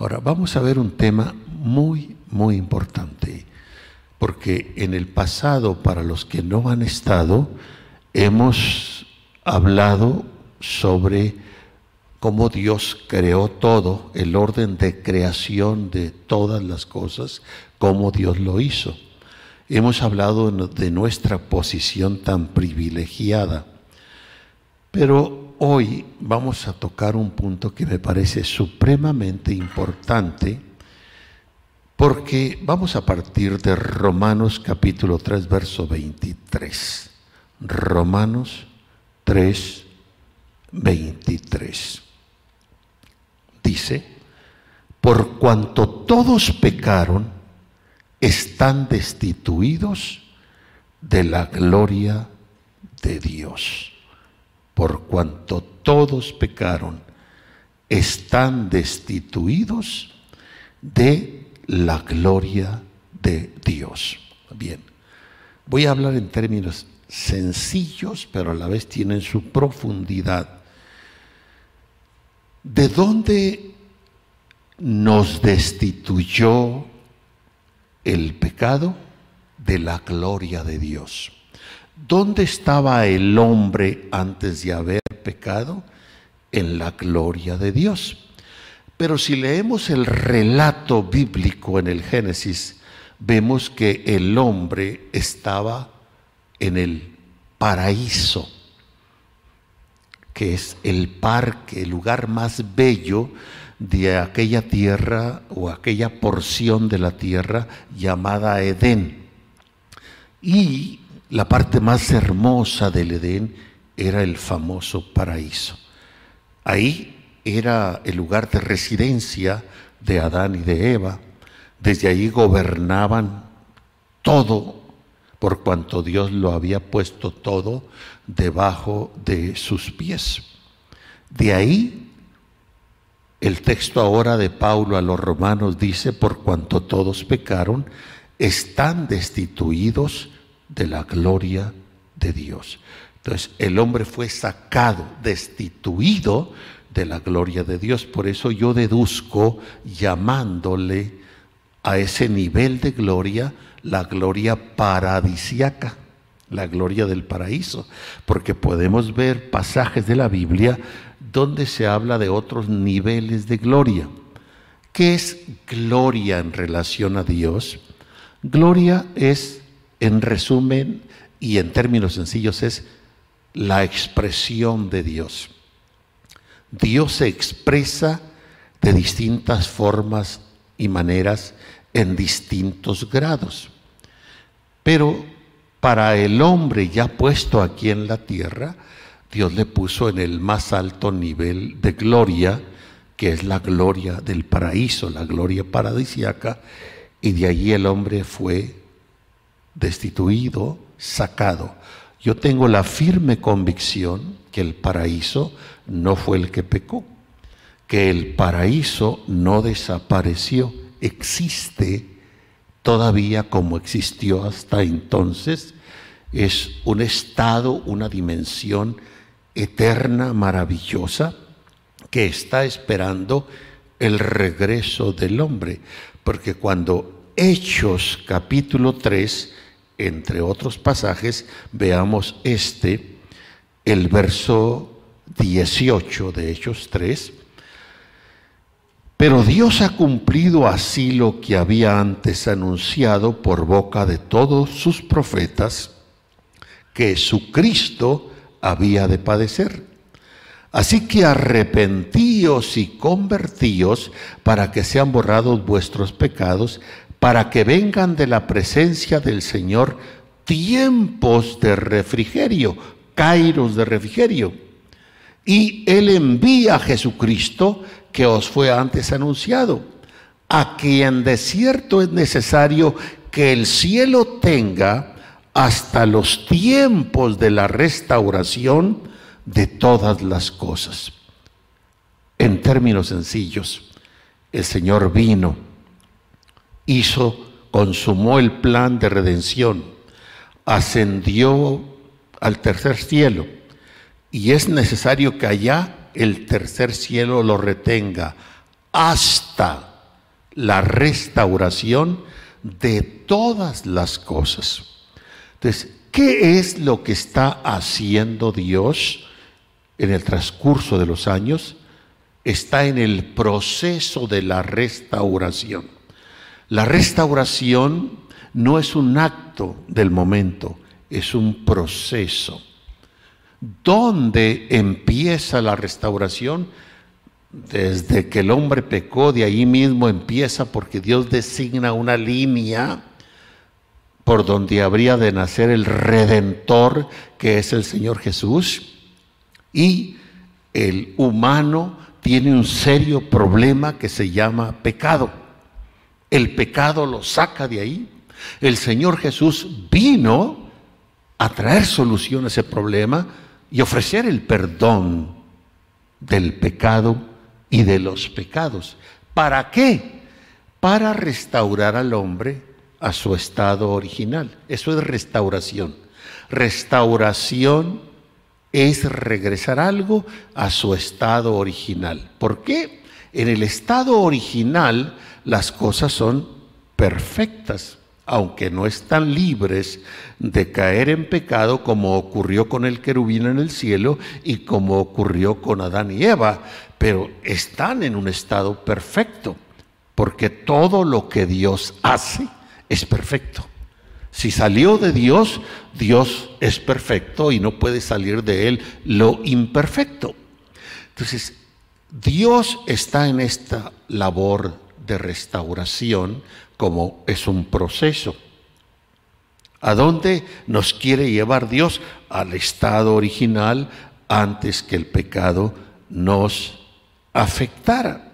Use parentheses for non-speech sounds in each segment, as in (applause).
Ahora, vamos a ver un tema muy, muy importante, porque en el pasado, para los que no han estado, hemos hablado sobre cómo Dios creó todo, el orden de creación de todas las cosas, cómo Dios lo hizo. Hemos hablado de nuestra posición tan privilegiada, pero hoy vamos a tocar un punto que me parece supremamente importante, porque vamos a partir de Romanos capítulo 3, verso 23. Romanos 3, 23. Dice, por cuanto todos pecaron, están destituidos de la gloria de Dios. Por cuanto todos pecaron, están destituidos de la gloria de Dios. Bien, voy a hablar en términos sencillos, pero a la vez tienen su profundidad. ¿De dónde nos destituyó el pecado? De la gloria de Dios. ¿Dónde estaba el hombre antes de haber pecado? En la gloria de Dios. Pero si leemos el relato bíblico en el Génesis, vemos que el hombre estaba en el paraíso, que es el parque, el lugar más bello de aquella tierra o aquella porción de la tierra llamada Edén. Y la parte más hermosa del Edén era el famoso paraíso. Ahí era el lugar de residencia de Adán y de Eva. Desde ahí gobernaban todo por cuanto Dios lo había puesto todo debajo de sus pies. De ahí el texto ahora de Paulo a los romanos dice, por cuanto todos pecaron, están destituidos de la gloria de Dios. Entonces el hombre fue sacado, destituido de la gloria de Dios. Por eso yo deduzco llamándole a ese nivel de gloria la gloria paradisiaca, la gloria del paraíso, porque podemos ver pasajes de la Biblia donde se habla de otros niveles de gloria. ¿Qué es gloria en relación a Dios? Gloria es, en resumen y en términos sencillos, es la expresión de Dios. Dios se expresa de distintas formas y maneras en distintos grados. Pero para el hombre ya puesto aquí en la tierra, Dios le puso en el más alto nivel de gloria, que es la gloria del paraíso, la gloria paradisiaca, y de allí el hombre fue destituido, sacado. Yo tengo la firme convicción que el paraíso no fue el que pecó, que el paraíso no desapareció, existe todavía como existió hasta entonces. Es un estado, una dimensión eterna, maravillosa, que está esperando el regreso del hombre. Porque cuando Hechos capítulo 3, entre otros pasajes, veamos este, el verso 18 de Hechos 3, pero Dios ha cumplido así lo que había antes anunciado por boca de todos sus profetas, que su Cristo había de padecer. Así que arrepentíos y convertíos para que sean borrados vuestros pecados, para que vengan de la presencia del Señor tiempos de refrigerio, kairos de refrigerio. Y Él envía a Jesucristo, que os fue antes anunciado, a quien de cierto es necesario que el cielo tenga hasta los tiempos de la restauración de todas las cosas. En términos sencillos, el Señor vino, hizo, consumó el plan de redención, ascendió al tercer cielo y es necesario que allá el tercer cielo lo retenga hasta la restauración de todas las cosas. Entonces, ¿qué es lo que está haciendo Dios en el transcurso de los años? Está en el proceso de la restauración. La restauración no es un acto del momento, es un proceso. ¿Dónde empieza la restauración? Desde que el hombre pecó, de ahí mismo empieza porque Dios designa una línea por donde habría de nacer el redentor, que es el Señor Jesús. Y el humano tiene un serio problema que se llama pecado. El pecado lo saca de ahí. El Señor Jesús vino a traer solución a ese problema y ofrecer el perdón del pecado y de los pecados. ¿Para qué? Para restaurar al hombre a su estado original. Eso es restauración. Restauración es regresar algo a su estado original. ¿Por qué? En el estado original las cosas son perfectas aunque no están libres de caer en pecado como ocurrió con el querubín en el cielo y como ocurrió con Adán y Eva, pero están en un estado perfecto, porque todo lo que Dios hace es perfecto. Si salió de Dios, Dios es perfecto y no puede salir de él lo imperfecto. Entonces, Dios está en esta labor de restauración como es un proceso. ¿A dónde nos quiere llevar Dios? Al estado original antes que el pecado nos afectara.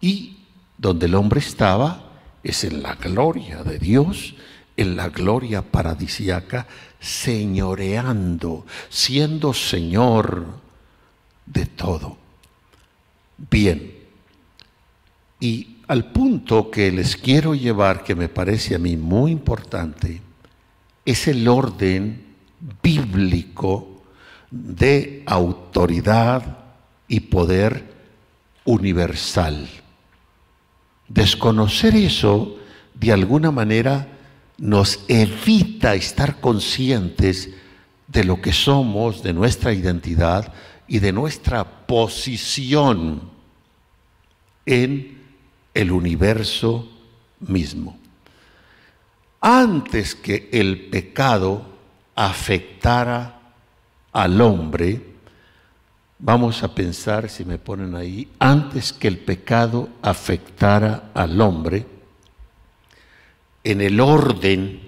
Y donde el hombre estaba es en la gloria de Dios, en la gloria paradisiaca, señoreando, siendo Señor de todo. Bien, y al punto que les quiero llevar, que me parece a mí muy importante, es el orden bíblico de autoridad y poder universal. Desconocer eso, de alguna manera, nos evita estar conscientes de lo que somos, de nuestra identidad y de nuestra posición en el universo mismo. Antes que el pecado afectara al hombre, vamos a pensar, si me ponen ahí, antes que el pecado afectara al hombre, en el orden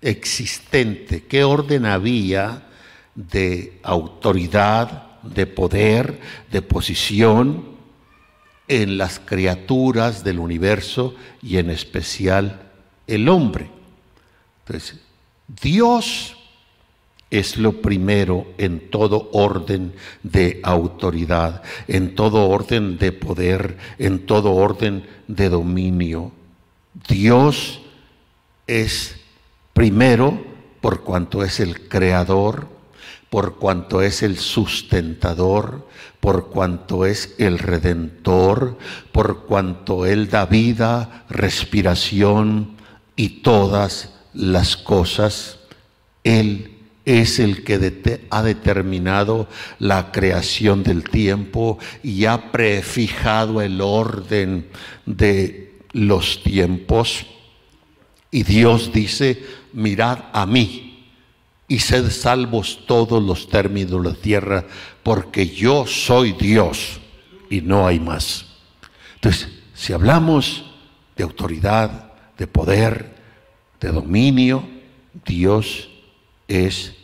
existente, qué orden había de autoridad, de poder, de posición, en las criaturas del universo y en especial el hombre. Entonces, Dios es lo primero en todo orden de autoridad, en todo orden de poder, en todo orden de dominio. Dios es primero por cuanto es el creador, por cuanto es el sustentador, por cuanto es el redentor, por cuanto Él da vida, respiración y todas las cosas. Él es el que ha determinado la creación del tiempo y ha prefijado el orden de los tiempos. Y Dios dice, mirad a mí y sed salvos todos los términos de la tierra, porque yo soy Dios y no hay más. Entonces, si hablamos de autoridad, de poder, de dominio, Dios es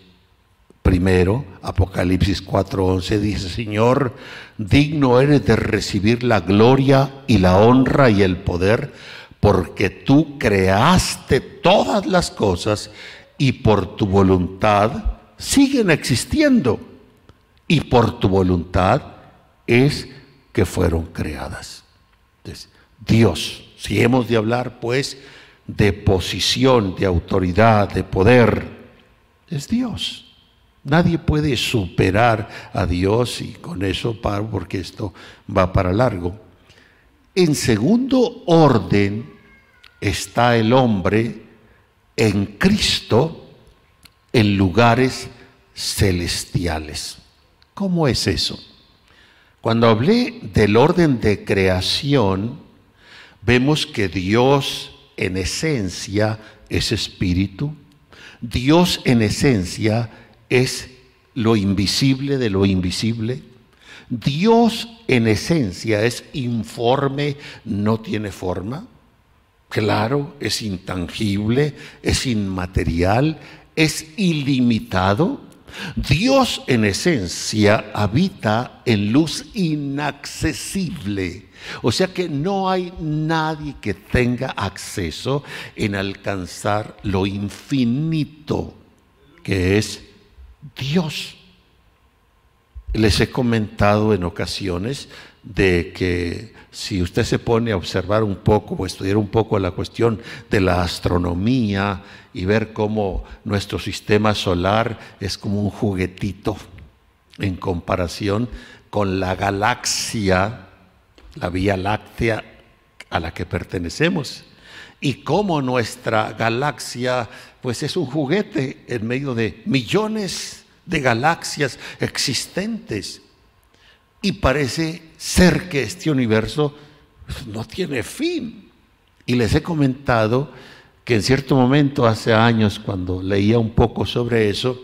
primero. Apocalipsis 4:11 dice, Señor, digno eres de recibir la gloria y la honra y el poder, porque tú creaste todas las cosas y por tu voluntad siguen existiendo. Y por tu voluntad es que fueron creadas. Entonces, Dios, si hemos de hablar pues de posición, de autoridad, de poder, es Dios. Nadie puede superar a Dios y con eso paro porque esto va para largo. En segundo orden está el hombre en Cristo en lugares celestiales. ¿Cómo es eso? Cuando hablé del orden de creación, vemos que Dios en esencia es espíritu, Dios en esencia es lo invisible de lo invisible, Dios en esencia es informe, no tiene forma, claro, es intangible, es inmaterial, es ilimitado. Dios en esencia habita en luz inaccesible. O sea que no hay nadie que tenga acceso en alcanzar lo infinito que es Dios. Les he comentado en ocasiones de que si usted se pone a observar un poco o estudiar un poco la cuestión de la astronomía y ver cómo nuestro sistema solar es como un juguetito en comparación con la galaxia, la Vía Láctea a la que pertenecemos. Y cómo nuestra galaxia pues es un juguete en medio de millones de galaxias existentes. Y parece ser que este universo no tiene fin. Y les he comentado que en cierto momento, hace años, cuando leía un poco sobre eso,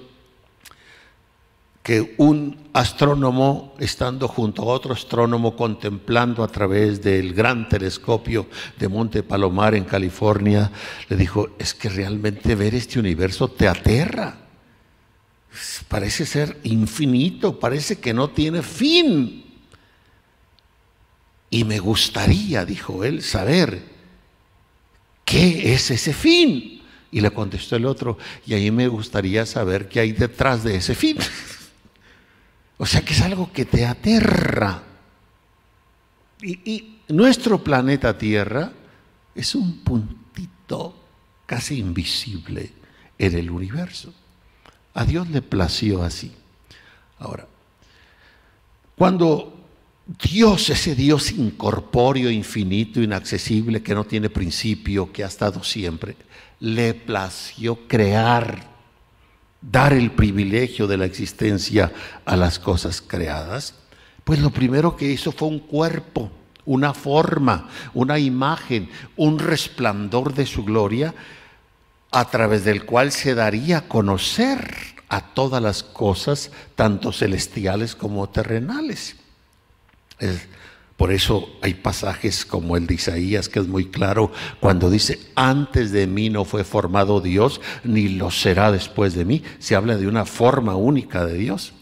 que un astrónomo, estando junto a otro astrónomo, contemplando a través del gran telescopio de Monte Palomar en California, le dijo, es que realmente ver este universo te aterra parece ser infinito, parece que no tiene fin. Y me gustaría, dijo él, saber qué es ese fin. Y le contestó el otro, y ahí me gustaría saber qué hay detrás de ese fin. (laughs) o sea que es algo que te aterra. Y, y nuestro planeta Tierra es un puntito casi invisible en el universo. A Dios le plació así. Ahora, cuando Dios, ese Dios incorpóreo, infinito, inaccesible, que no tiene principio, que ha estado siempre, le plació crear, dar el privilegio de la existencia a las cosas creadas, pues lo primero que hizo fue un cuerpo, una forma, una imagen, un resplandor de su gloria a través del cual se daría a conocer a todas las cosas, tanto celestiales como terrenales. Por eso hay pasajes como el de Isaías, que es muy claro, cuando dice, antes de mí no fue formado Dios, ni lo será después de mí. Se habla de una forma única de Dios.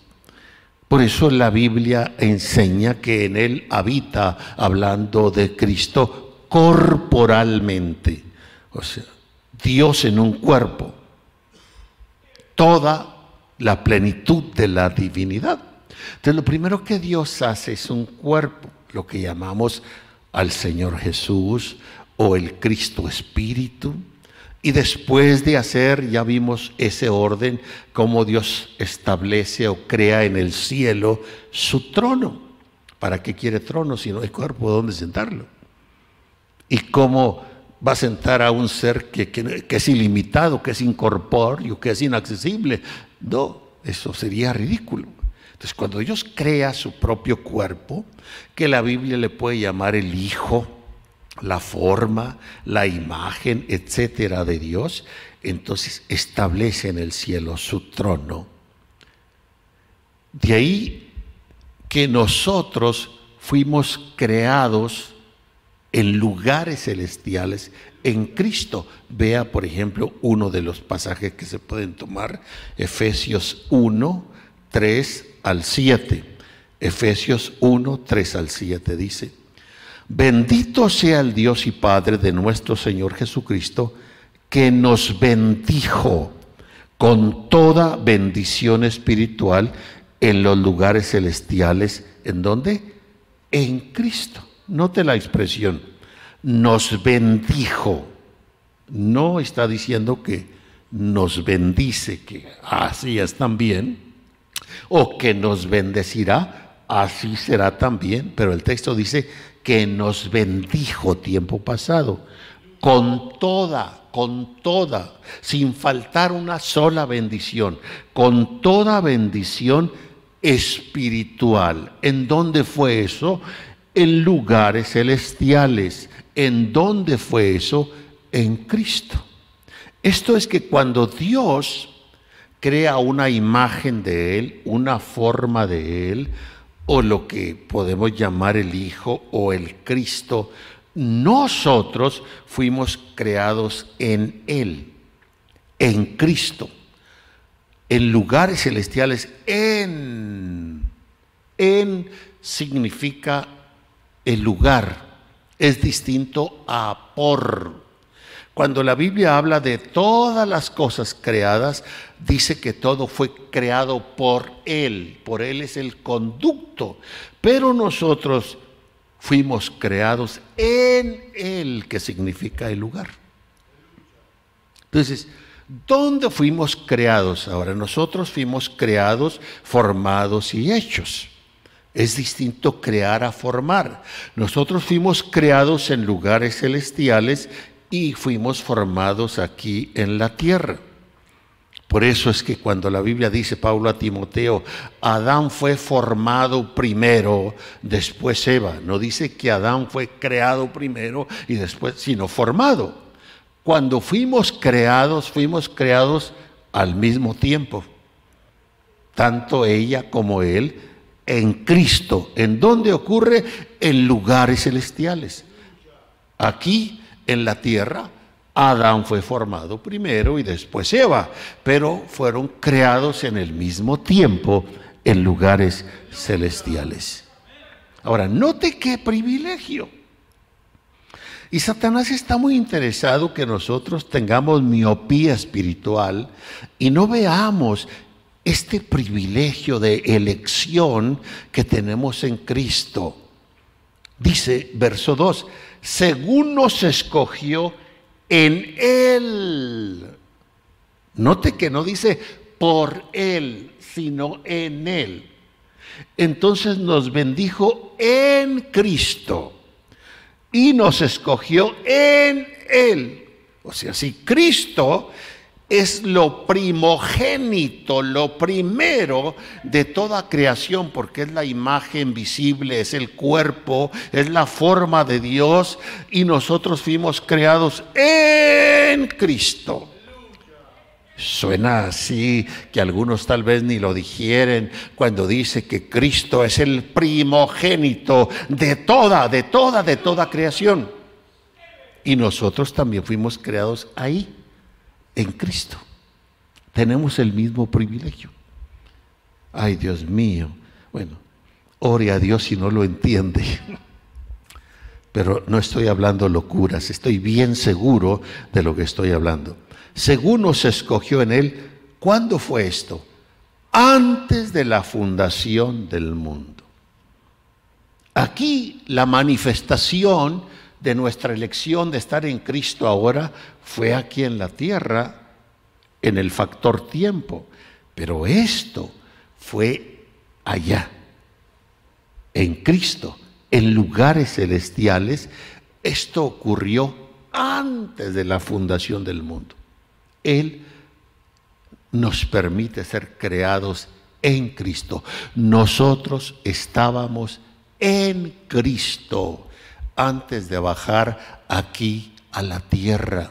Por eso la Biblia enseña que en Él habita, hablando de Cristo, corporalmente. O sea, Dios en un cuerpo, toda la plenitud de la divinidad. Entonces lo primero que Dios hace es un cuerpo, lo que llamamos al Señor Jesús o el Cristo Espíritu. Y después de hacer, ya vimos ese orden, cómo Dios establece o crea en el cielo su trono. ¿Para qué quiere trono si no hay cuerpo donde sentarlo? Y cómo va a sentar a un ser que, es ilimitado, que es incorpóreo, que es inaccesible. No, eso sería ridículo. Entonces, cuando Dios crea su propio cuerpo, que la Biblia le puede llamar el Hijo, la forma, la imagen, etcétera, de Dios, entonces establece en el cielo su trono. De ahí que nosotros fuimos creados en lugares celestiales en Cristo. Vea, por ejemplo, uno de los pasajes que se pueden tomar, Efesios 1, 3 al 7. Efesios 1, 3 al 7 dice, bendito sea el Dios y Padre de nuestro Señor Jesucristo, que nos bendijo con toda bendición espiritual en los lugares celestiales. ¿En dónde? En Cristo. Note la expresión, nos bendijo. No está diciendo que nos bendice, que así es también, o que nos bendecirá, así será también, pero el texto dice que nos bendijo tiempo pasado, con toda, con toda, sin faltar una sola bendición, con toda bendición espiritual. ¿En dónde fue eso? En lugares celestiales. ¿En dónde fue eso? En Cristo. Esto es que cuando Dios crea una imagen de Él, una forma de Él, o lo que podemos llamar el Hijo o el Cristo, nosotros fuimos creados en Él, en Cristo, en lugares celestiales, en. En significa el lugar, es distinto a por. Cuando la Biblia habla de todas las cosas creadas, dice que todo fue creado por Él, por Él es el conducto, pero nosotros fuimos creados en Él, que significa el lugar. Entonces, ¿dónde fuimos creados? Ahora, nosotros fuimos creados, formados y hechos. Es distinto crear a formar. Nosotros fuimos creados en lugares celestiales y fuimos formados aquí en la tierra. Por eso es que cuando la Biblia dice, Pablo a Timoteo, Adán fue formado primero, después Eva. No dice que Adán fue creado primero y después, sino formado. Cuando fuimos creados, fuimos creados al mismo tiempo. Tanto ella como él en Cristo. ¿En dónde ocurre? En lugares celestiales. Aquí en la tierra, Adán fue formado primero y después Eva, pero fueron creados en el mismo tiempo en lugares celestiales. Ahora, note qué privilegio. Y Satanás está muy interesado que nosotros tengamos miopía espiritual y no veamos este privilegio de elección que tenemos en Cristo. Dice verso 2, según nos escogió en Él. Note que no dice por Él, sino en Él. Entonces nos bendijo en Cristo y nos escogió en Él. O sea, si Cristo es lo primogénito, lo primero de toda creación, porque es la imagen visible, es el cuerpo, es la forma de Dios y nosotros fuimos creados en Cristo. Suena así que algunos tal vez ni lo digieren cuando dice que Cristo es el primogénito de toda, de toda, de toda creación. Y nosotros también fuimos creados ahí en Cristo. Tenemos el mismo privilegio. Ay, Dios mío. Bueno, ore a Dios si no lo entiende. Pero no estoy hablando locuras, estoy bien seguro de lo que estoy hablando. Según nos escogió en Él, ¿cuándo fue esto? Antes de la fundación del mundo. Aquí la manifestación de nuestra elección de estar en Cristo ahora fue aquí en la tierra, en el factor tiempo, pero esto fue allá, en Cristo, en lugares celestiales. Esto ocurrió antes de la fundación del mundo. Él nos permite ser creados en Cristo. Nosotros estábamos en Cristo antes de bajar aquí a la tierra.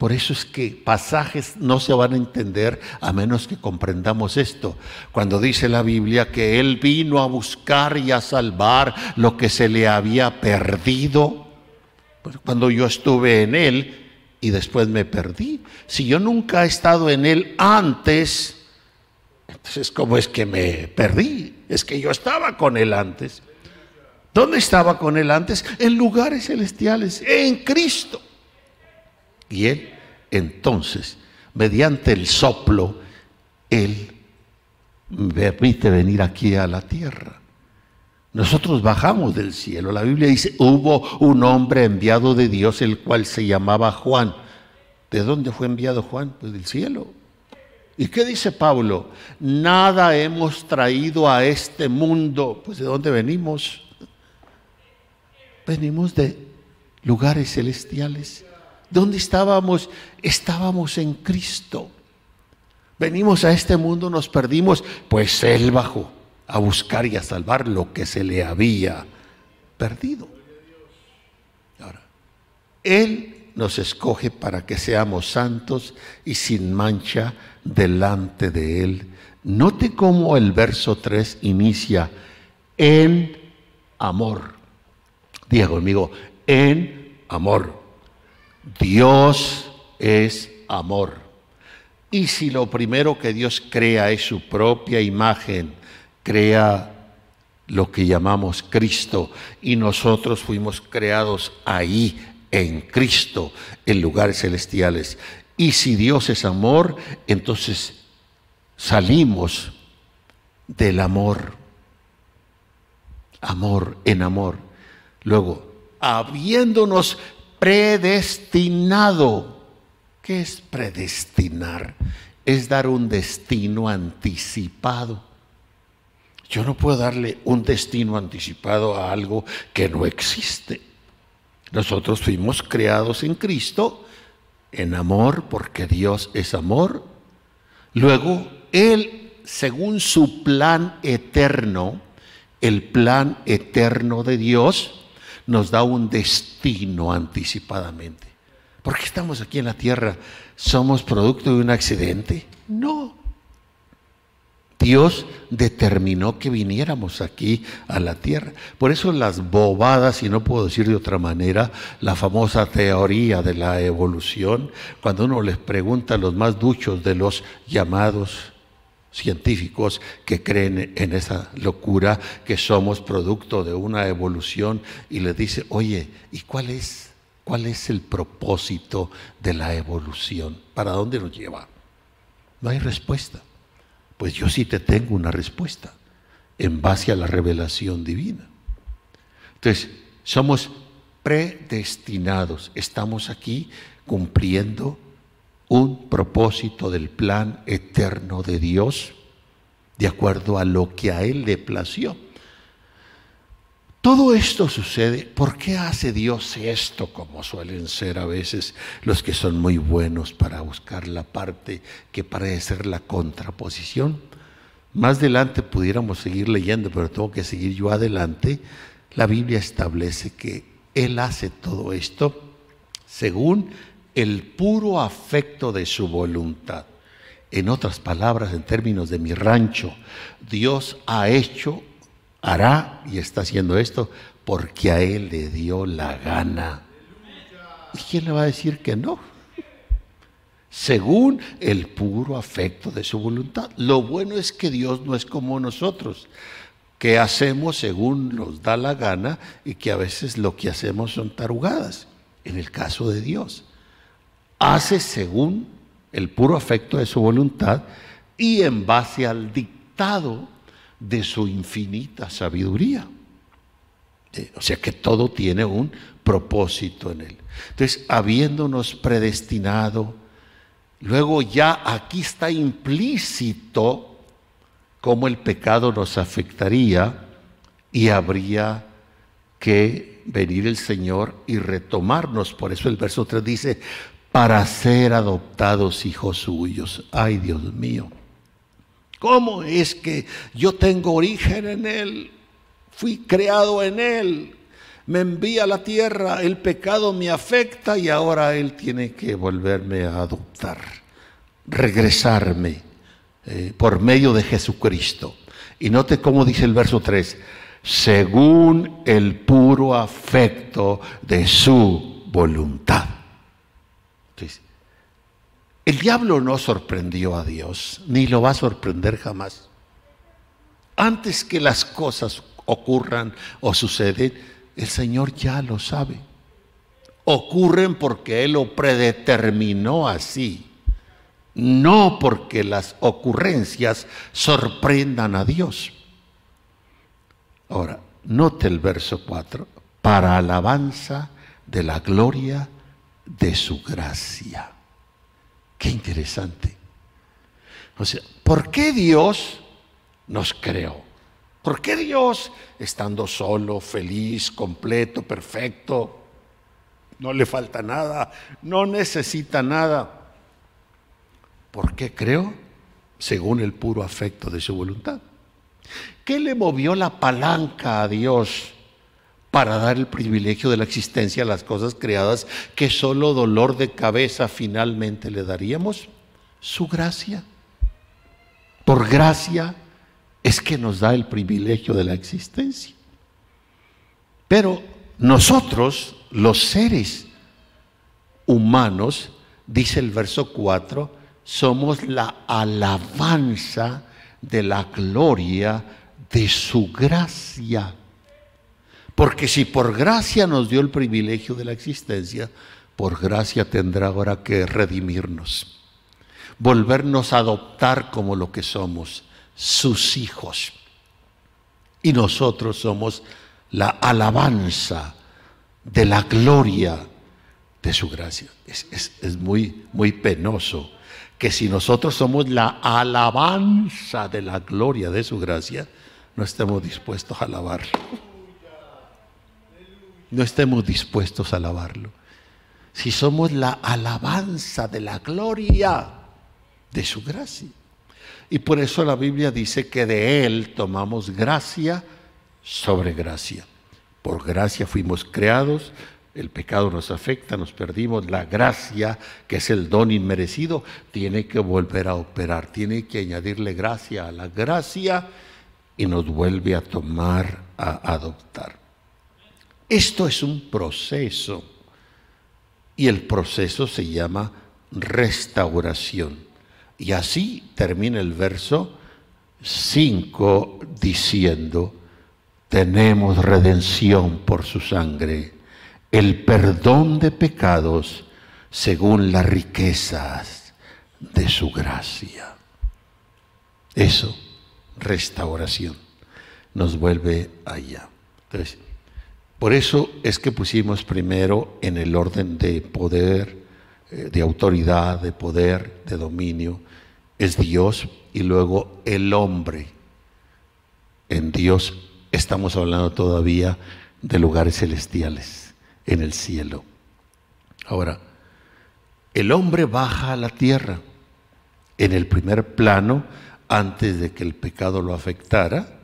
Por eso es que pasajes no se van a entender a menos que comprendamos esto. Cuando dice la Biblia que Él vino a buscar y a salvar lo que se le había perdido, pues cuando yo estuve en Él y después me perdí. Si yo nunca he estado en Él antes, entonces ¿cómo es que me perdí? Es que yo estaba con Él antes. ¿Dónde estaba con él antes? En lugares celestiales, en Cristo. Y él, entonces, mediante el soplo, él permite venir aquí a la tierra. Nosotros bajamos del cielo. La Biblia dice, hubo un hombre enviado de Dios, el cual se llamaba Juan. ¿De dónde fue enviado Juan? Pues del cielo. ¿Y qué dice Pablo? Nada hemos traído a este mundo. Pues de dónde venimos Venimos de lugares celestiales. ¿Dónde estábamos? Estábamos en Cristo. Venimos a este mundo, nos perdimos, pues Él bajó a buscar y a salvar lo que se le había perdido. Ahora, Él nos escoge para que seamos santos y sin mancha delante de Él. Note cómo el verso 3 inicia en amor. Diga conmigo, en amor. Dios es amor. Y si lo primero que Dios crea es su propia imagen, crea lo que llamamos Cristo y nosotros fuimos creados ahí en Cristo, en lugares celestiales. Y si Dios es amor, entonces salimos del amor. Amor en amor. Luego, habiéndonos predestinado. ¿Qué es predestinar? Es dar un destino anticipado. Yo no puedo darle un destino anticipado a algo que no existe. Nosotros fuimos creados en Cristo, en amor, porque Dios es amor. Luego, Él, según su plan eterno, el plan eterno de Dios, nos da un destino anticipadamente. ¿Por qué estamos aquí en la tierra? ¿Somos producto de un accidente? No. Dios determinó que viniéramos aquí a la tierra. Por eso las bobadas, y no puedo decir de otra manera, la famosa teoría de la evolución, cuando uno les pregunta a los más duchos de los llamados científicos que creen en esa locura, que somos producto de una evolución, y le dice, oye, ¿y cuál es, cuál es el propósito de la evolución? ¿Para dónde nos lleva? No hay respuesta. Pues yo sí te tengo una respuesta en base a la revelación divina. Entonces, somos predestinados, estamos aquí cumpliendo un propósito del plan eterno de Dios de acuerdo a lo que a Él le plació. Todo esto sucede, ¿por qué hace Dios esto como suelen ser a veces los que son muy buenos para buscar la parte que parece ser la contraposición? Más adelante pudiéramos seguir leyendo, pero tengo que seguir yo adelante. La Biblia establece que Él hace todo esto según el puro afecto de su voluntad. En otras palabras, en términos de mi rancho, Dios ha hecho, hará y está haciendo esto porque a Él le dio la gana. ¿Y quién le va a decir que no? Según el puro afecto de su voluntad. Lo bueno es que Dios no es como nosotros, que hacemos según nos da la gana y que a veces lo que hacemos son tarugadas. En el caso de Dios, hace según el puro afecto de su voluntad y en base al dictado de su infinita sabiduría. Eh, o sea que todo tiene un propósito en él. Entonces, habiéndonos predestinado, luego ya aquí está implícito cómo el pecado nos afectaría y habría que venir el Señor y retomarnos. Por eso el verso 3 dice, para ser adoptados hijos suyos. Ay, Dios mío. ¿Cómo es que yo tengo origen en Él? Fui creado en Él. Me envía a la tierra, el pecado me afecta y ahora Él tiene que volverme a adoptar, regresarme eh, por medio de Jesucristo. Y note cómo dice el verso 3, según el puro afecto de su voluntad. El diablo no sorprendió a Dios, ni lo va a sorprender jamás. Antes que las cosas ocurran o suceden, el Señor ya lo sabe. Ocurren porque Él lo predeterminó así, no porque las ocurrencias sorprendan a Dios. Ahora, note el verso 4, para alabanza de la gloria de su gracia. Qué interesante. O sea, ¿por qué Dios nos creó? ¿Por qué Dios, estando solo, feliz, completo, perfecto, no le falta nada, no necesita nada? ¿Por qué creo? Según el puro afecto de su voluntad. ¿Qué le movió la palanca a Dios para dar el privilegio de la existencia a las cosas creadas que solo dolor de cabeza finalmente le daríamos? Su gracia. Por gracia es que nos da el privilegio de la existencia. Pero nosotros, los seres humanos, dice el verso 4, somos la alabanza de la gloria de su gracia. Porque si por gracia nos dio el privilegio de la existencia, por gracia tendrá ahora que redimirnos, volvernos a adoptar como lo que somos, sus hijos. Y nosotros somos la alabanza de la gloria de su gracia. Es, muy, muy penoso que si nosotros somos la alabanza de la gloria de su gracia, no estemos dispuestos a alabarlo. No estemos dispuestos a alabarlo. Si somos la alabanza de la gloria de su gracia. Y por eso la Biblia dice que de Él tomamos gracia sobre gracia. Por gracia fuimos creados, el pecado nos afecta, nos perdimos, la gracia, que es el don inmerecido, tiene que volver a operar, tiene que añadirle gracia a la gracia y nos vuelve a tomar, a adoptar. Esto es un proceso y el proceso se llama restauración. Y así termina el verso 5 diciendo, tenemos redención por su sangre, el perdón de pecados según las riquezas de su gracia. Eso, restauración, nos vuelve allá. Entonces, por eso es que pusimos primero en el orden de poder, eh, de autoridad, de poder, de dominio, es Dios y luego el hombre. En Dios estamos hablando todavía de lugares celestiales, en el cielo. Ahora, el hombre baja a la tierra. En el primer plano, antes de que el pecado lo afectara,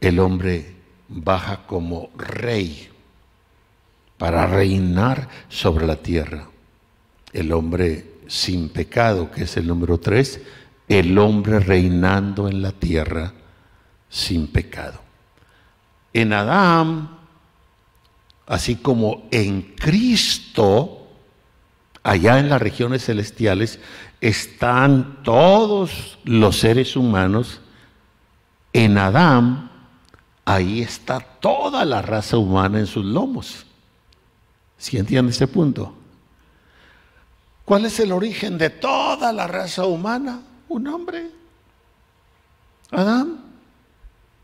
el hombre baja como rey para reinar sobre la tierra. El hombre sin pecado, que es el número tres, el hombre reinando en la tierra sin pecado. En Adán, así como en Cristo, allá en las regiones celestiales, están todos los seres humanos. En Adán, ahí está toda la raza humana en sus lomos. ¿Sí entiende ese punto? ¿Cuál es el origen de toda la raza humana? Un hombre. Adán.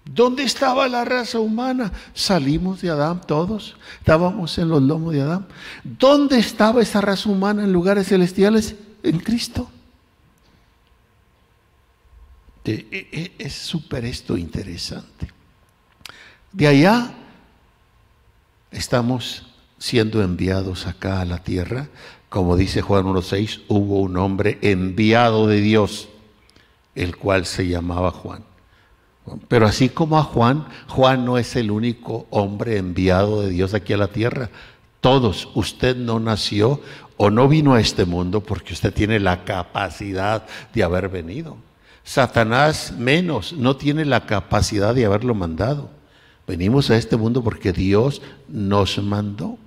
¿Dónde estaba la raza humana? Salimos de Adán todos. Estábamos en los lomos de Adán. ¿Dónde estaba esa raza humana en lugares celestiales? En Cristo. E, e, es súper esto interesante. De allá estamos siendo enviados acá a la tierra como dice Juan 1.6, hubo un hombre enviado de Dios, el cual se llamaba Juan. Pero así como a Juan, Juan no es el único hombre enviado de Dios aquí a la tierra. Todos, usted no nació o no vino a este mundo porque usted tiene la capacidad de haber venido. Satanás menos, no tiene la capacidad de haberlo mandado. Venimos a este mundo porque Dios nos mandó.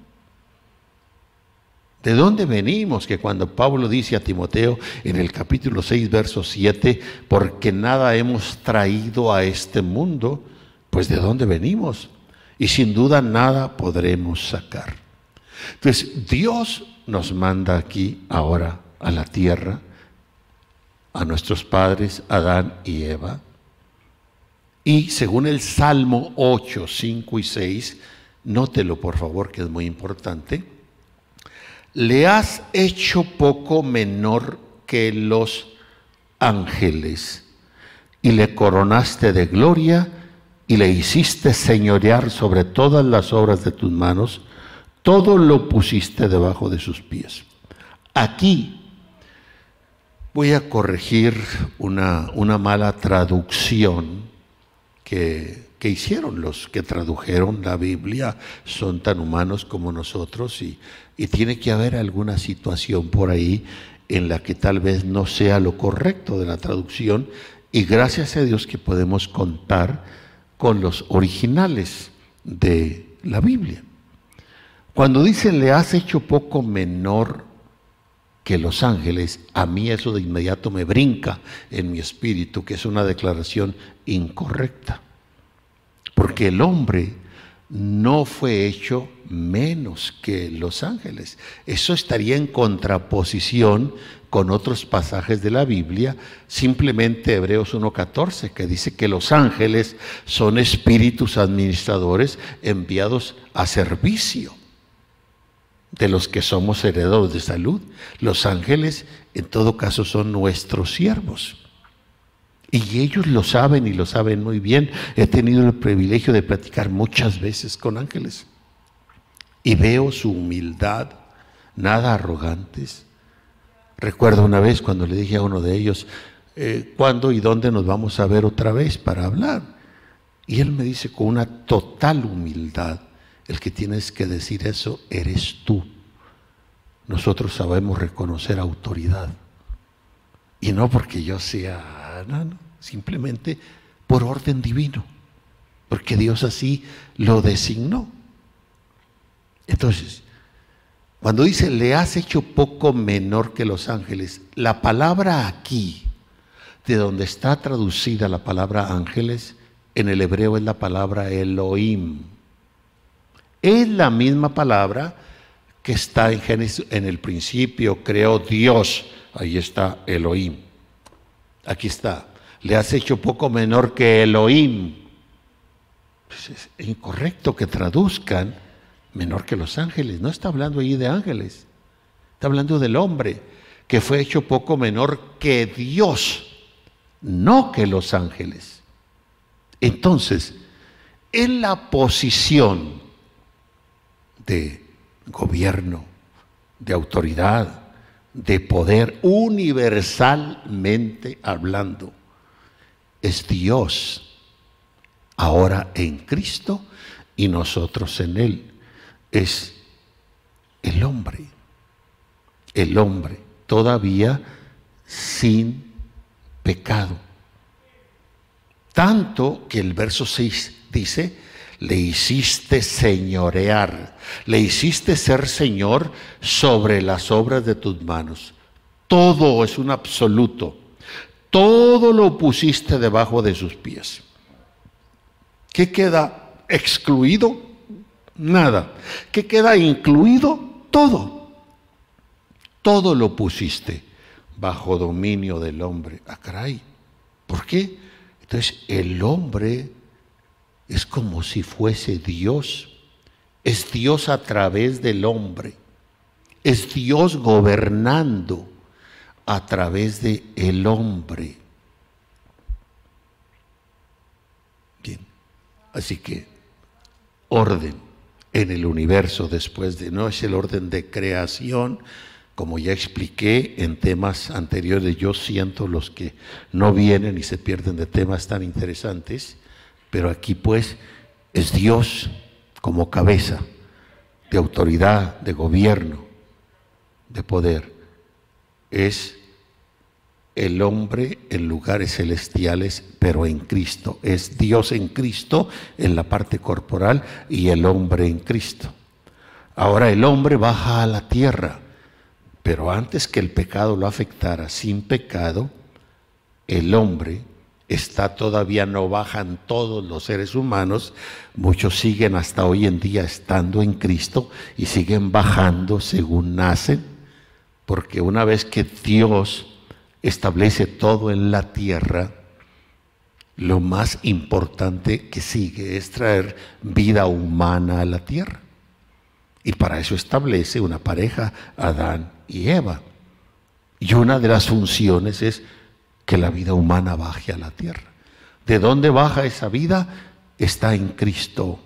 ¿De dónde venimos? Que cuando Pablo dice a Timoteo en el capítulo 6, verso 7, porque nada hemos traído a este mundo, pues de dónde venimos. Y sin duda nada podremos sacar. Entonces Dios nos manda aquí ahora a la tierra, a nuestros padres Adán y Eva. Y según el Salmo 8, 5 y 6, nótelo por favor que es muy importante le has hecho poco menor que los ángeles y le coronaste de gloria y le hiciste señorear sobre todas las obras de tus manos, todo lo pusiste debajo de sus pies. Aquí voy a corregir una, una mala traducción que, hicieron los que tradujeron la Biblia, son tan humanos como nosotros y, y tiene que haber alguna situación por ahí en la que tal vez no sea lo correcto de la traducción y gracias a Dios que podemos contar con los originales de la Biblia. Cuando dicen le has hecho poco menor que los ángeles, a mí eso de inmediato me brinca en mi espíritu, que es una declaración incorrecta. Porque el hombre no fue hecho menos que los ángeles. Eso estaría en contraposición con otros pasajes de la Biblia, simplemente Hebreos 1.14, que dice que los ángeles son espíritus administradores enviados a servicio de los que somos herederos de salud. Los ángeles, en todo caso, son nuestros siervos. Y ellos lo saben y lo saben muy bien. He tenido el privilegio de platicar muchas veces con ángeles. Y veo su humildad, nada arrogantes. Recuerdo una vez cuando le dije a uno de ellos, eh, ¿cuándo y dónde nos vamos a ver otra vez para hablar? Y él me dice con una total humildad, el que tienes que decir eso eres tú. Nosotros sabemos reconocer autoridad. Y no porque yo sea, no, no, simplemente por orden divino, porque Dios así lo designó. Entonces, cuando dice, le has hecho poco menor que los ángeles, la palabra aquí, de donde está traducida la palabra ángeles, en el hebreo es la palabra Elohim. Es la misma palabra que está en Génesis, en el principio creó Dios Ahí está Elohim. Aquí está. Le has hecho poco menor que Elohim. Pues es incorrecto que traduzcan menor que los ángeles. No está hablando allí de ángeles. Está hablando del hombre que fue hecho poco menor que Dios, no que los ángeles. Entonces, en la posición de gobierno, de autoridad, de poder universalmente hablando. Es Dios ahora en Cristo y nosotros en Él. Es el hombre, el hombre todavía sin pecado. Tanto que el verso 6 dice, le hiciste señorear, le hiciste ser Señor sobre las obras de tus manos. Todo es un absoluto. Todo lo pusiste debajo de sus pies. ¿Qué queda excluido? Nada. ¿Qué queda incluido? Todo. Todo lo pusiste bajo dominio del hombre. Ah. ¿Por qué? Entonces el hombre es como si fuese Dios. Es Dios a través del hombre. Es Dios gobernando a través de el hombre. Bien. Así que orden en el universo después de no es el orden de creación, como ya expliqué en temas anteriores, yo siento los que no vienen y se pierden de temas tan interesantes pero aquí pues es Dios como cabeza de autoridad, de gobierno, de poder. Es el hombre en lugares celestiales, pero en Cristo. Es Dios en Cristo en la parte corporal y el hombre en Cristo. Ahora el hombre baja a la tierra, pero antes que el pecado lo afectara, sin pecado, el hombre está todavía no bajan todos los seres humanos, muchos siguen hasta hoy en día estando en Cristo y siguen bajando según nacen, porque una vez que Dios establece todo en la tierra, lo más importante que sigue es traer vida humana a la tierra. Y para eso establece una pareja, Adán y Eva. Y una de las funciones es que la vida humana baje a la tierra. ¿De dónde baja esa vida? está en Cristo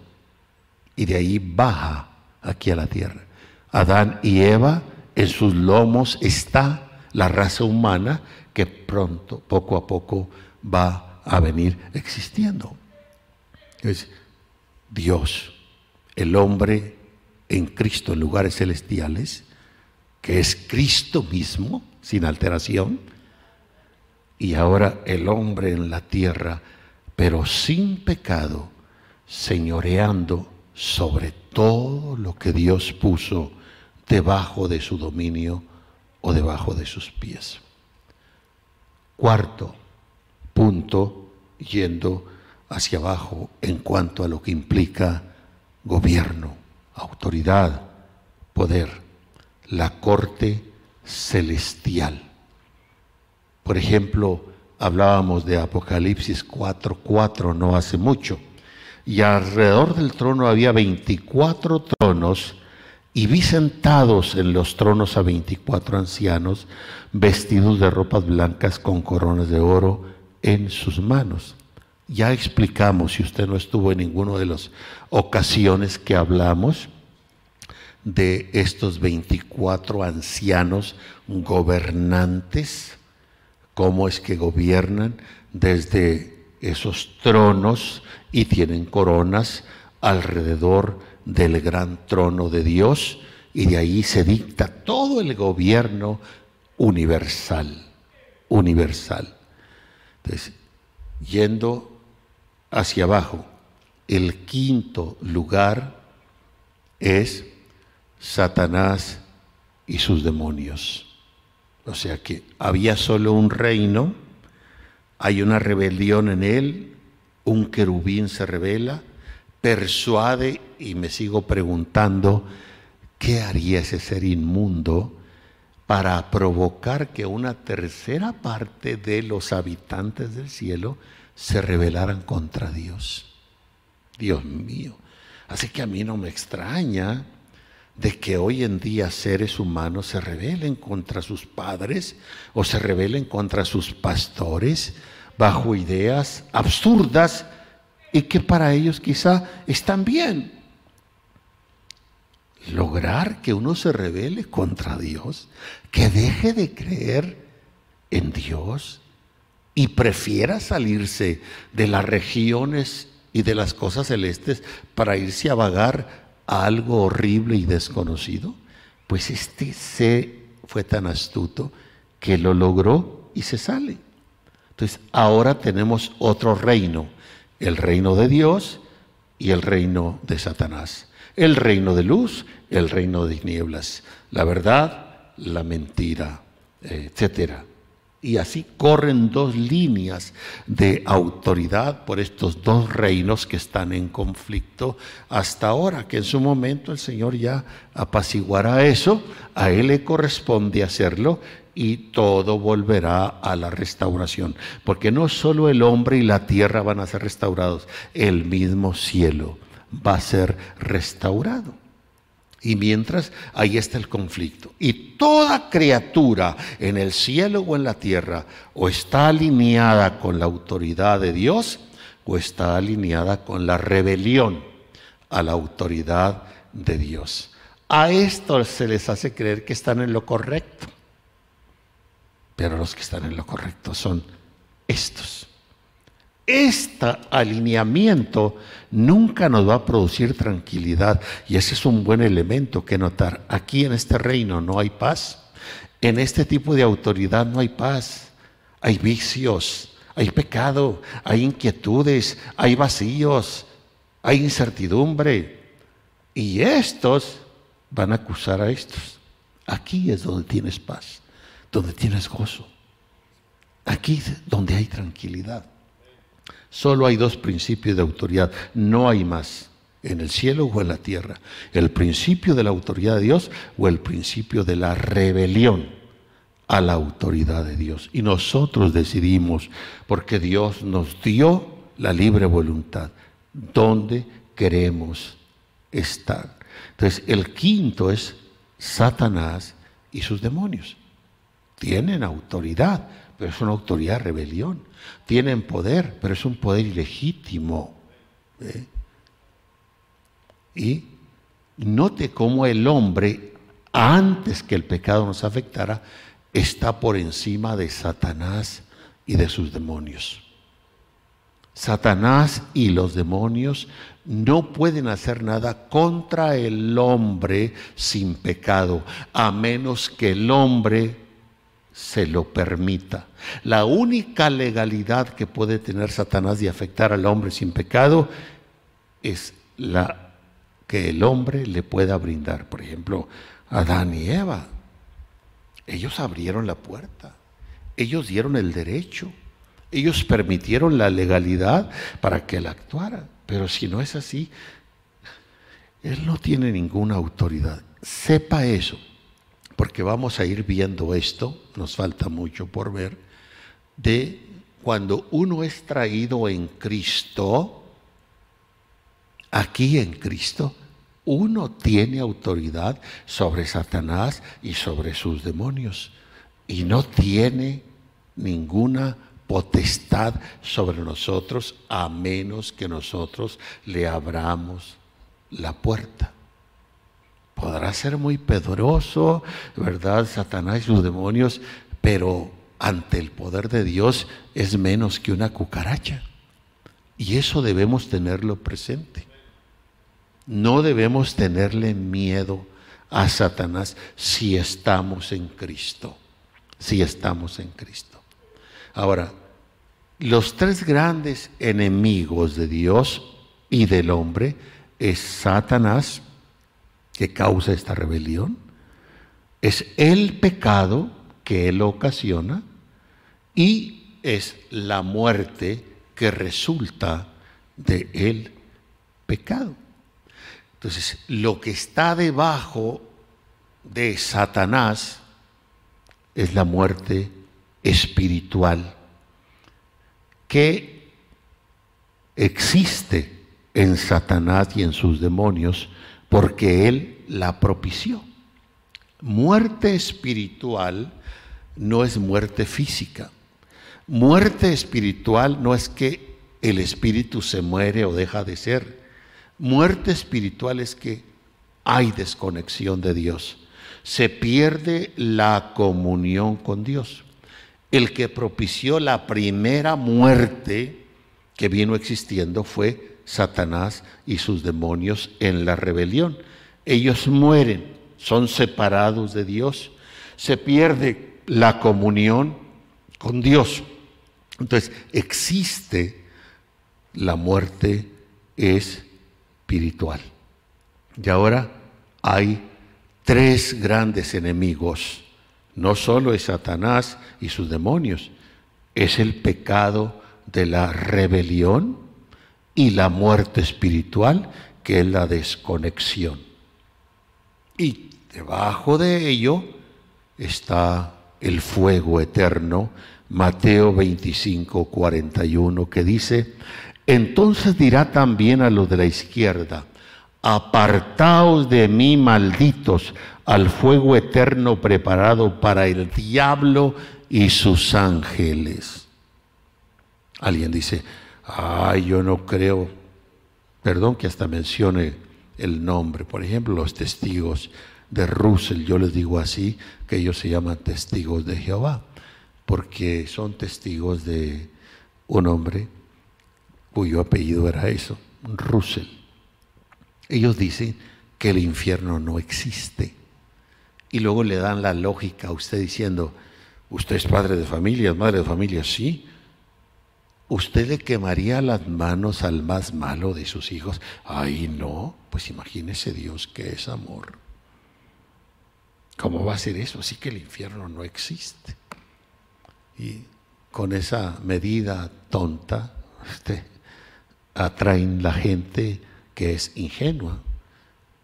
y de ahí baja aquí a la tierra. Adán y Eva, en sus lomos está la raza humana que pronto, poco a poco, va a venir existiendo. Es Dios, el hombre en Cristo en lugares celestiales, que es Cristo mismo, sin alteración, y ahora el hombre en la tierra, pero sin pecado, señoreando sobre todo lo que Dios puso debajo de su dominio o debajo de sus pies. Cuarto punto, yendo hacia abajo en cuanto a lo que implica gobierno, autoridad, poder, la corte celestial. Por ejemplo, hablábamos de Apocalipsis 4:4 no hace mucho, y alrededor del trono había 24 tronos, y vi sentados en los tronos a 24 ancianos, vestidos de ropas blancas con coronas de oro en sus manos. Ya explicamos, si usted no estuvo en ninguna de las ocasiones que hablamos, de estos 24 ancianos gobernantes, cómo es que gobiernan desde esos tronos y tienen coronas alrededor del gran trono de Dios y de ahí se dicta todo el gobierno universal, universal. Entonces, yendo hacia abajo, el quinto lugar es Satanás y sus demonios. O sea que había solo un reino, hay una rebelión en él, un querubín se revela, persuade y me sigo preguntando, ¿qué haría ese ser inmundo para provocar que una tercera parte de los habitantes del cielo se rebelaran contra Dios? Dios mío. Así que a mí no me extraña de que hoy en día seres humanos se rebelen contra sus padres o se rebelen contra sus pastores bajo ideas absurdas y que para ellos quizá están bien. Lograr que uno se rebele contra Dios, que deje de creer en Dios y prefiera salirse de las regiones y de las cosas celestes para irse a vagar algo horrible y desconocido? Pues este se fue tan astuto que lo logró y se sale. Entonces, ahora tenemos otro reino, el reino de Dios y el reino de Satanás. El reino de luz, el reino de tinieblas. La verdad, la mentira, etcétera. Y así corren dos líneas de autoridad por estos dos reinos que están en conflicto hasta ahora, que en su momento el Señor ya apaciguará eso, a Él le corresponde hacerlo y todo volverá a la restauración. Porque no solo el hombre y la tierra van a ser restaurados, el mismo cielo va a ser restaurado. Y mientras ahí está el conflicto. Y toda criatura en el cielo o en la tierra o está alineada con la autoridad de Dios o está alineada con la rebelión a la autoridad de Dios. A esto se les hace creer que están en lo correcto. Pero los que están en lo correcto son estos. Este alineamiento nunca nos va a producir tranquilidad y ese es un buen elemento que notar. Aquí en este reino no hay paz, en este tipo de autoridad no hay paz, hay vicios, hay pecado, hay inquietudes, hay vacíos, hay incertidumbre y estos van a acusar a estos. Aquí es donde tienes paz, donde tienes gozo, aquí es donde hay tranquilidad. Solo hay dos principios de autoridad, no hay más, en el cielo o en la tierra. El principio de la autoridad de Dios o el principio de la rebelión a la autoridad de Dios. Y nosotros decidimos, porque Dios nos dio la libre voluntad, dónde queremos estar. Entonces, el quinto es Satanás y sus demonios. Tienen autoridad, es una autoridad de rebelión. Tienen poder, pero es un poder ilegítimo. ¿eh? Y note cómo el hombre, antes que el pecado nos afectara, está por encima de Satanás y de sus demonios. Satanás y los demonios no pueden hacer nada contra el hombre sin pecado, a menos que el hombre se lo permita. La única legalidad que puede tener Satanás de afectar al hombre sin pecado es la que el hombre le pueda brindar. Por ejemplo, Adán y Eva, ellos abrieron la puerta, ellos dieron el derecho, ellos permitieron la legalidad para que él actuara. Pero si no es así, él no tiene ninguna autoridad. Sepa eso, porque vamos a ir viendo esto, nos falta mucho por ver, de cuando uno es traído en Cristo, aquí en Cristo, uno tiene autoridad sobre Satanás y sobre sus demonios y no tiene ninguna potestad sobre nosotros a menos que nosotros le abramos la puerta. Podrá ser muy poderoso, ¿verdad? Satanás y sus demonios, pero ante el poder de Dios es menos que una cucaracha. Y eso debemos tenerlo presente. No debemos tenerle miedo a Satanás si estamos en Cristo. Si estamos en Cristo. Ahora, los tres grandes enemigos de Dios y del hombre es Satanás, que causa esta rebelión, es el pecado que él ocasiona y es la muerte que resulta de el pecado. Entonces, lo que está debajo de Satanás es la muerte espiritual que existe en Satanás y en sus demonios porque él la propició. Muerte espiritual no es muerte física. Muerte espiritual no es que el espíritu se muere o deja de ser. Muerte espiritual es que hay desconexión de Dios. Se pierde la comunión con Dios. El que propició la primera muerte que vino existiendo fue Satanás y sus demonios en la rebelión. Ellos mueren, son separados de Dios, se pierde la comunión con Dios. Entonces, existe la muerte es espiritual. Y ahora hay tres grandes enemigos. No solo es Satanás y sus demonios, es el pecado de la rebelión y la muerte espiritual, que es la desconexión. Y debajo de ello está el fuego eterno, Mateo 25, 41, que dice, entonces dirá también a los de la izquierda, apartaos de mí, malditos, al fuego eterno preparado para el diablo y sus ángeles. Alguien dice, ay, yo no creo, perdón que hasta mencione el nombre, por ejemplo, los testigos de Russell, yo les digo así, que ellos se llaman testigos de Jehová, porque son testigos de un hombre cuyo apellido era eso, Russell. Ellos dicen que el infierno no existe. Y luego le dan la lógica a usted diciendo, usted es padre de familia, madre de familia, sí. ¿Usted le quemaría las manos al más malo de sus hijos? Ay, no, pues imagínese Dios que es amor. ¿Cómo va a ser eso? Así que el infierno no existe. Y con esa medida tonta, atraen la gente que es ingenua.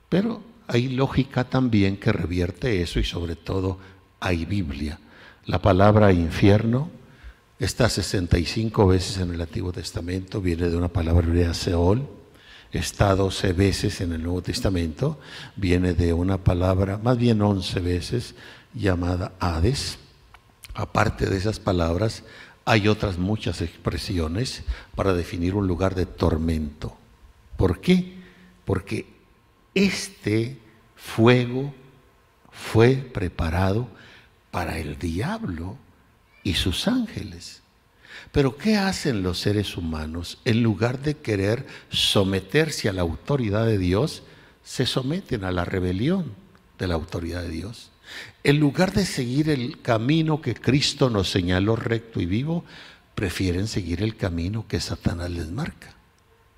Pero hay lógica también que revierte eso y sobre todo hay Biblia. La palabra infierno está 65 veces en el Antiguo Testamento, viene de una palabra hebrea Seol, está 12 veces en el Nuevo Testamento, viene de una palabra, más bien 11 veces, llamada Hades. Aparte de esas palabras, hay otras muchas expresiones para definir un lugar de tormento. ¿Por qué? Porque este fuego fue preparado para el diablo y sus ángeles. Pero ¿qué hacen los seres humanos? En lugar de querer someterse a la autoridad de Dios, se someten a la rebelión de la autoridad de Dios. En lugar de seguir el camino que Cristo nos señaló recto y vivo, prefieren seguir el camino que Satanás les marca.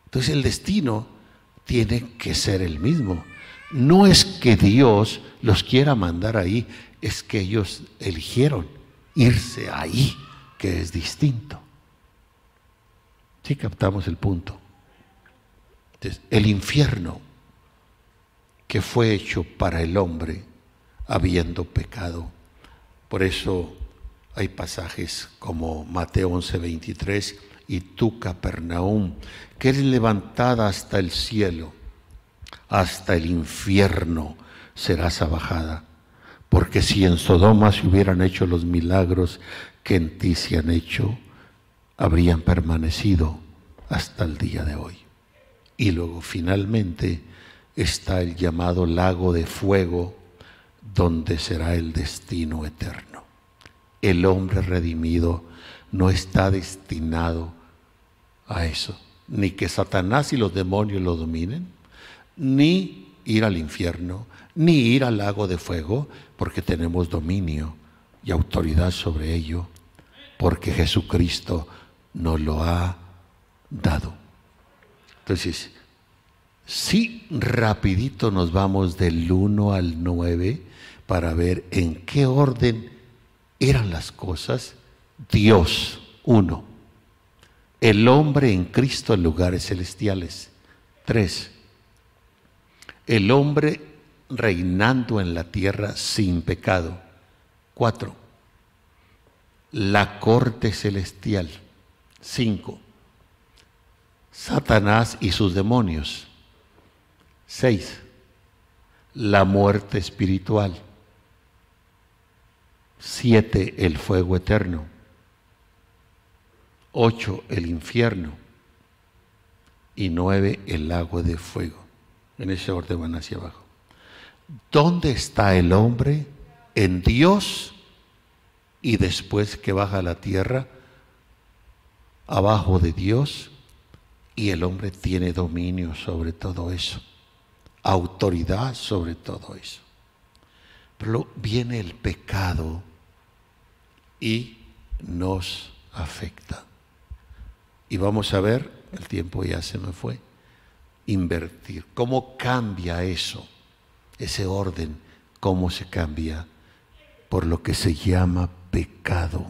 Entonces el destino tiene que ser el mismo. No es que Dios los quiera mandar ahí, es que ellos eligieron irse ahí, que es distinto. Sí captamos el punto. El infierno que fue hecho para el hombre habiendo pecado. Por eso hay pasajes como Mateo 11:23 y tú Capernaum, que eres levantada hasta el cielo, hasta el infierno serás abajada. Porque si en Sodoma se hubieran hecho los milagros que en ti se han hecho, habrían permanecido hasta el día de hoy. Y luego finalmente está el llamado lago de fuego, donde será el destino eterno. El hombre redimido no está destinado a eso, ni que Satanás y los demonios lo dominen, ni ir al infierno, ni ir al lago de fuego, porque tenemos dominio y autoridad sobre ello, porque Jesucristo nos lo ha dado. Entonces, si rapidito nos vamos del 1 al 9 para ver en qué orden eran las cosas, Dios, uno, el hombre en Cristo en lugares celestiales, tres, el hombre reinando en la tierra sin pecado. Cuatro, la corte celestial. Cinco, Satanás y sus demonios. Seis, la muerte espiritual. Siete, el fuego eterno. Ocho, el infierno. Y nueve, el lago de fuego. En ese orden van hacia abajo. ¿Dónde está el hombre? En Dios y después que baja la tierra, abajo de Dios, y el hombre tiene dominio sobre todo eso, autoridad sobre todo eso. Pero viene el pecado y nos afecta. Y vamos a ver, el tiempo ya se me fue, invertir. ¿Cómo cambia eso? Ese orden, cómo se cambia por lo que se llama pecado.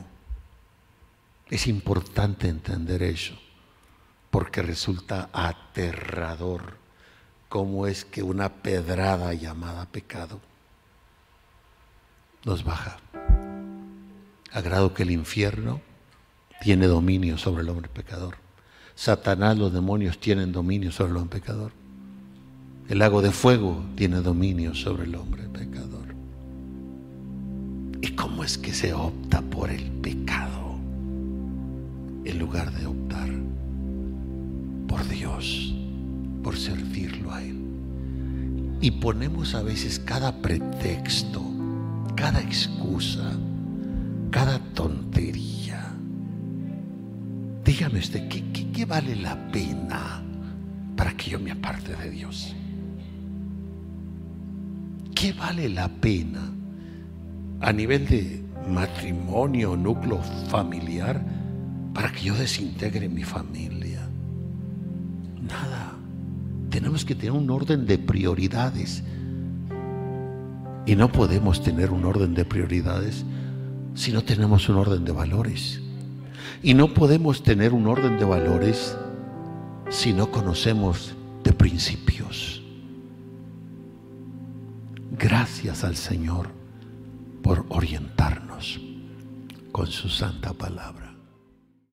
Es importante entender eso, porque resulta aterrador cómo es que una pedrada llamada pecado nos baja. A grado que el infierno tiene dominio sobre el hombre pecador. Satanás, los demonios tienen dominio sobre el hombre pecador. El lago de fuego tiene dominio sobre el hombre pecador. ¿Y cómo es que se opta por el pecado en lugar de optar por Dios, por servirlo a Él? Y ponemos a veces cada pretexto, cada excusa, cada tontería. Dígame usted, ¿qué, qué vale la pena para que yo me aparte de Dios? ¿Qué vale la pena a nivel de matrimonio, núcleo familiar, para que yo desintegre mi familia? Nada. Tenemos que tener un orden de prioridades. Y no podemos tener un orden de prioridades si no tenemos un orden de valores. Y no podemos tener un orden de valores si no conocemos de principios. Gracias al Señor por orientarnos con su santa palabra.